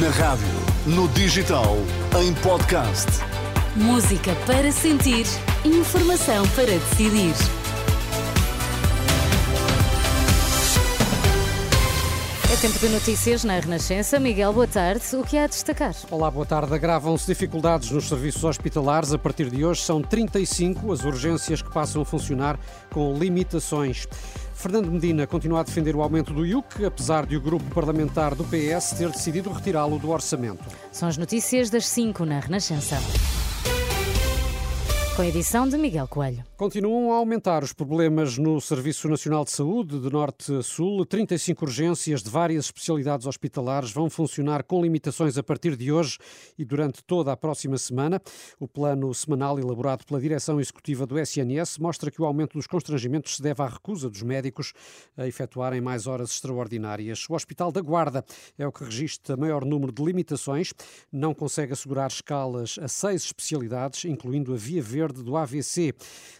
Na rádio, no digital, em podcast. Música para sentir, informação para decidir. É tempo de notícias na Renascença. Miguel, boa tarde. O que há a destacar? Olá, boa tarde. Agravam-se dificuldades nos serviços hospitalares. A partir de hoje são 35 as urgências que passam a funcionar com limitações. Fernando Medina continua a defender o aumento do IUC, apesar de o grupo parlamentar do PS ter decidido retirá-lo do orçamento. São as notícias das 5 na Renascença. Com a edição de Miguel Coelho. Continuam a aumentar os problemas no Serviço Nacional de Saúde, de norte a sul. 35 urgências de várias especialidades hospitalares vão funcionar com limitações a partir de hoje e durante toda a próxima semana. O plano semanal elaborado pela direção executiva do SNS mostra que o aumento dos constrangimentos se deve à recusa dos médicos a efetuarem mais horas extraordinárias. O Hospital da Guarda é o que registra maior número de limitações. Não consegue assegurar escalas a seis especialidades, incluindo a Via Verde verde do AVC.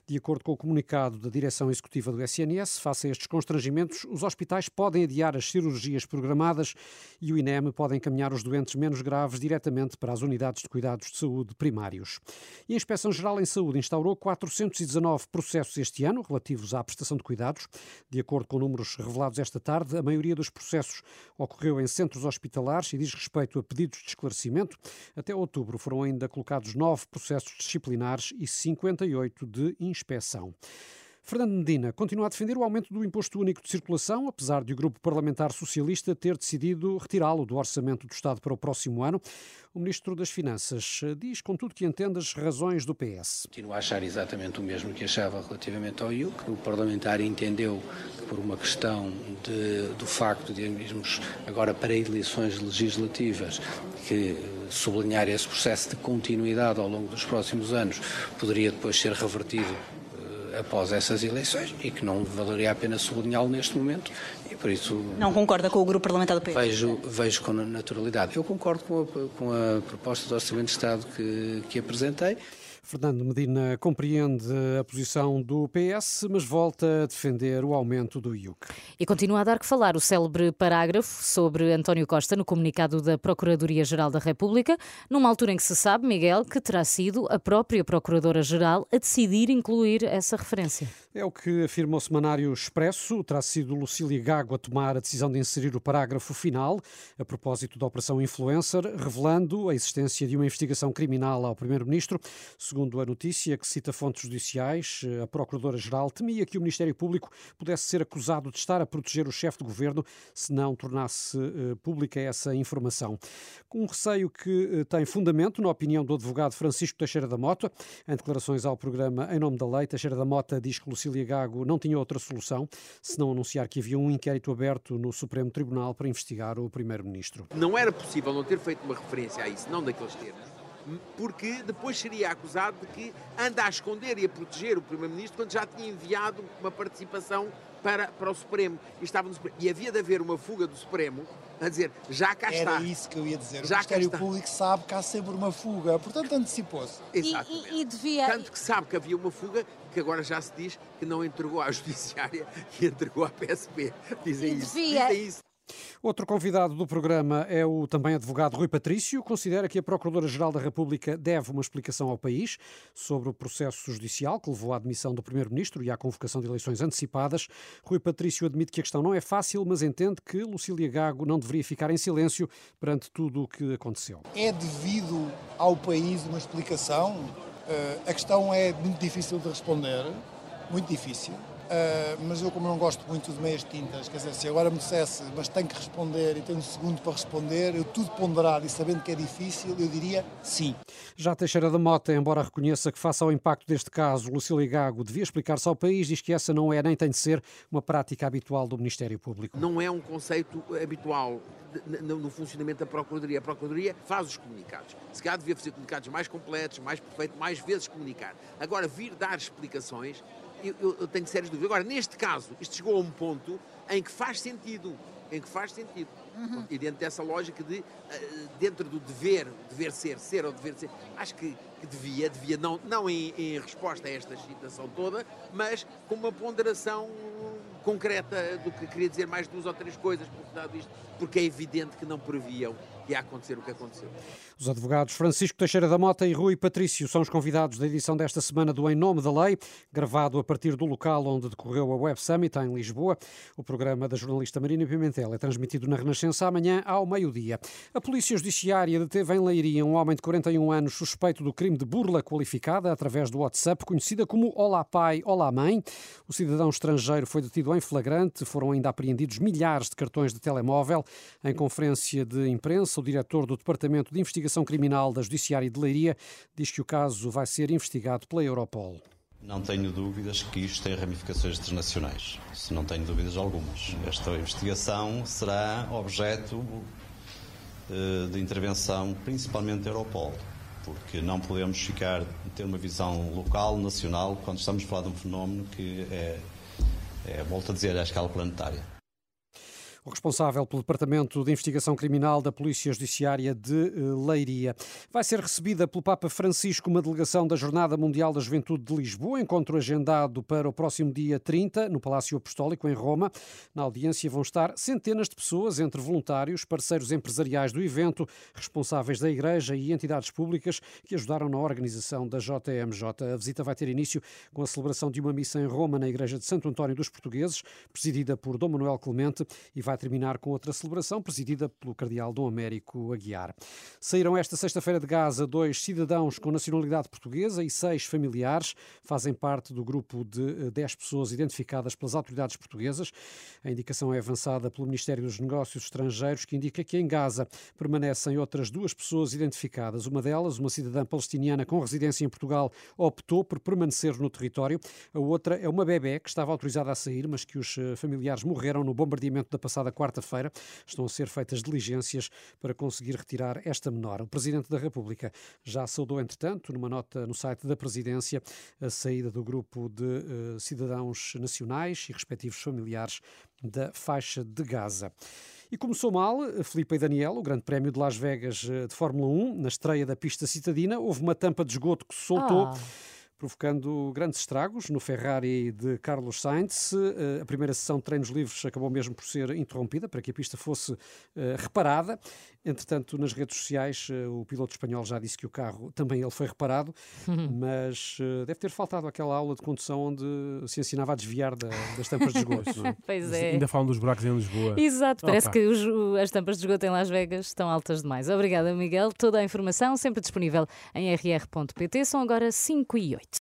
De acordo com o comunicado da direção executiva do SNS, face a estes constrangimentos, os hospitais podem adiar as cirurgias programadas e o INEM pode encaminhar os doentes menos graves diretamente para as unidades de cuidados de saúde primários. E a Inspeção-Geral em Saúde instaurou 419 processos este ano relativos à prestação de cuidados. De acordo com números revelados esta tarde, a maioria dos processos ocorreu em centros hospitalares e diz respeito a pedidos de esclarecimento. Até outubro foram ainda colocados nove processos disciplinares e 58 de inspeção. Fernando Medina continua a defender o aumento do imposto único de circulação, apesar de o grupo parlamentar socialista ter decidido retirá-lo do orçamento do Estado para o próximo ano. O ministro das Finanças diz, contudo, que entende as razões do PS. Continuo a achar exatamente o mesmo que achava relativamente ao IUC. O parlamentar entendeu que, por uma questão de, do facto de irmos agora para eleições legislativas, que sublinhar esse processo de continuidade ao longo dos próximos anos poderia depois ser revertido após essas eleições e que não valeria a pena sublinhá-lo neste momento e por isso... Não concorda com o grupo parlamentar do PS? Vejo, vejo com naturalidade. Eu concordo com a, com a proposta do Orçamento de Estado que, que apresentei. Fernando Medina compreende a posição do PS, mas volta a defender o aumento do IUC. E continua a dar que falar o célebre parágrafo sobre António Costa no comunicado da Procuradoria-Geral da República, numa altura em que se sabe, Miguel, que terá sido a própria Procuradora-Geral a decidir incluir essa referência. É o que afirma o semanário Expresso. Terá sido Lucília Gago a tomar a decisão de inserir o parágrafo final, a propósito da Operação Influencer, revelando a existência de uma investigação criminal ao Primeiro-Ministro. Segundo a notícia, que cita fontes judiciais, a Procuradora-Geral temia que o Ministério Público pudesse ser acusado de estar a proteger o chefe de governo se não tornasse uh, pública essa informação. Um receio que uh, tem fundamento, na opinião do advogado Francisco Teixeira da Mota, em declarações ao programa Em Nome da Lei, Teixeira da Mota diz que Lucília Gago não tinha outra solução senão anunciar que havia um inquérito aberto no Supremo Tribunal para investigar o Primeiro-Ministro. Não era possível não ter feito uma referência a isso, não daqueles termos porque depois seria acusado de que anda a esconder e a proteger o Primeiro-Ministro quando já tinha enviado uma participação para, para o Supremo. E, estava no Supremo. e havia de haver uma fuga do Supremo a dizer, já cá está. Era isso que eu ia dizer. Já o Ministério Público sabe que há sempre uma fuga, portanto antecipou-se. Exatamente. E, e, e devia... Tanto que sabe que havia uma fuga, que agora já se diz que não entregou à Judiciária e entregou à PSP. Dizem isso. Devia... Dizem isso. Outro convidado do programa é o também advogado Rui Patrício. Considera que a Procuradora-Geral da República deve uma explicação ao país sobre o processo judicial que levou à admissão do Primeiro-Ministro e à convocação de eleições antecipadas. Rui Patrício admite que a questão não é fácil, mas entende que Lucília Gago não deveria ficar em silêncio perante tudo o que aconteceu. É devido ao país uma explicação? Eh, a questão é muito difícil de responder, muito difícil. Uh, mas eu, como não gosto muito de meias tintas, quer dizer, se agora me dissesse, mas tenho que responder e tenho um segundo para responder, eu tudo ponderado e sabendo que é difícil, eu diria sim. Já Teixeira da Mota, embora reconheça que, face ao impacto deste caso, Lucília Gago devia explicar-se ao país, diz que essa não é nem tem de ser uma prática habitual do Ministério Público. Não é um conceito habitual no funcionamento da Procuradoria. A Procuradoria faz os comunicados. Se calhar devia fazer comunicados mais completos, mais perfeitos, mais vezes comunicar. Agora, vir dar explicações eu, eu, tenho sérias dúvidas. Agora, neste caso, isto chegou a um ponto em que faz sentido. Em que faz sentido. Uhum. E dentro dessa lógica de, uh, dentro do dever, dever ser, ser ou dever ser, acho que, que devia, devia não, não em, em, resposta a esta excitação toda, mas com uma ponderação concreta do que queria dizer mais duas ou três coisas, porque, dado isto, porque é evidente que não previam e a acontecer o que aconteceu. Os advogados Francisco Teixeira da Mota e Rui Patrício são os convidados da edição desta semana do Em Nome da Lei, gravado a partir do local onde decorreu a Web Summit, em Lisboa. O programa da jornalista Marina Pimentel é transmitido na Renascença amanhã ao meio-dia. A Polícia Judiciária deteve em Leiria um homem de 41 anos suspeito do crime de burla qualificada através do WhatsApp, conhecida como Olá Pai, Olá Mãe. O cidadão estrangeiro foi detido em flagrante, foram ainda apreendidos milhares de cartões de telemóvel. Em conferência de imprensa, o diretor do Departamento de Investigação Criminal da Judiciária de Leiria diz que o caso vai ser investigado pela Europol. Não tenho dúvidas que isto tem ramificações internacionais. Não tenho dúvidas algumas. Esta investigação será objeto eh, de intervenção principalmente da Europol, porque não podemos ficar ter uma visão local, nacional, quando estamos a falar de um fenómeno que é, é volto a dizer, a escala planetária. O responsável pelo Departamento de Investigação Criminal da Polícia Judiciária de eh, Leiria. Vai ser recebida pelo Papa Francisco uma delegação da Jornada Mundial da Juventude de Lisboa, encontro agendado para o próximo dia 30, no Palácio Apostólico, em Roma. Na audiência vão estar centenas de pessoas, entre voluntários, parceiros empresariais do evento, responsáveis da Igreja e entidades públicas que ajudaram na organização da JMJ. A visita vai ter início com a celebração de uma missa em Roma, na Igreja de Santo António dos Portugueses, presidida por Dom Manuel Clemente, e vai vai terminar com outra celebração presidida pelo cardeal Dom Américo Aguiar. Saíram esta sexta-feira de Gaza dois cidadãos com nacionalidade portuguesa e seis familiares. Fazem parte do grupo de 10 eh, pessoas identificadas pelas autoridades portuguesas. A indicação é avançada pelo Ministério dos Negócios Estrangeiros, que indica que em Gaza permanecem outras duas pessoas identificadas. Uma delas, uma cidadã palestiniana com residência em Portugal, optou por permanecer no território. A outra é uma bebé que estava autorizada a sair, mas que os eh, familiares morreram no bombardeamento da passada passada quarta-feira. Estão a ser feitas diligências para conseguir retirar esta menor. O Presidente da República já saudou, entretanto, numa nota no site da Presidência, a saída do grupo de uh, cidadãos nacionais e respectivos familiares da faixa de Gaza. E começou mal, Felipe e Daniel, o Grande Prémio de Las Vegas eh, de Fórmula 1, na estreia da pista citadina, houve uma tampa de esgoto que se soltou. Ah provocando grandes estragos no Ferrari de Carlos Sainz. Eh, a primeira sessão de treinos livres acabou mesmo por ser interrompida para que a pista fosse eh, reparada. Entretanto, nas redes sociais, eh, o piloto espanhol já disse que o carro também ele foi reparado, mas deve ter faltado aquela aula de condução onde se ensinava a desviar da, das tampas de esgoto. É? pois é. Ainda falam dos buracos em Lisboa. Exato, parece Opa. que os, as tampas de esgoto em Las Vegas estão altas demais. Obrigada, Miguel. Toda a informação sempre disponível em rr.pt. São agora 5 e 8.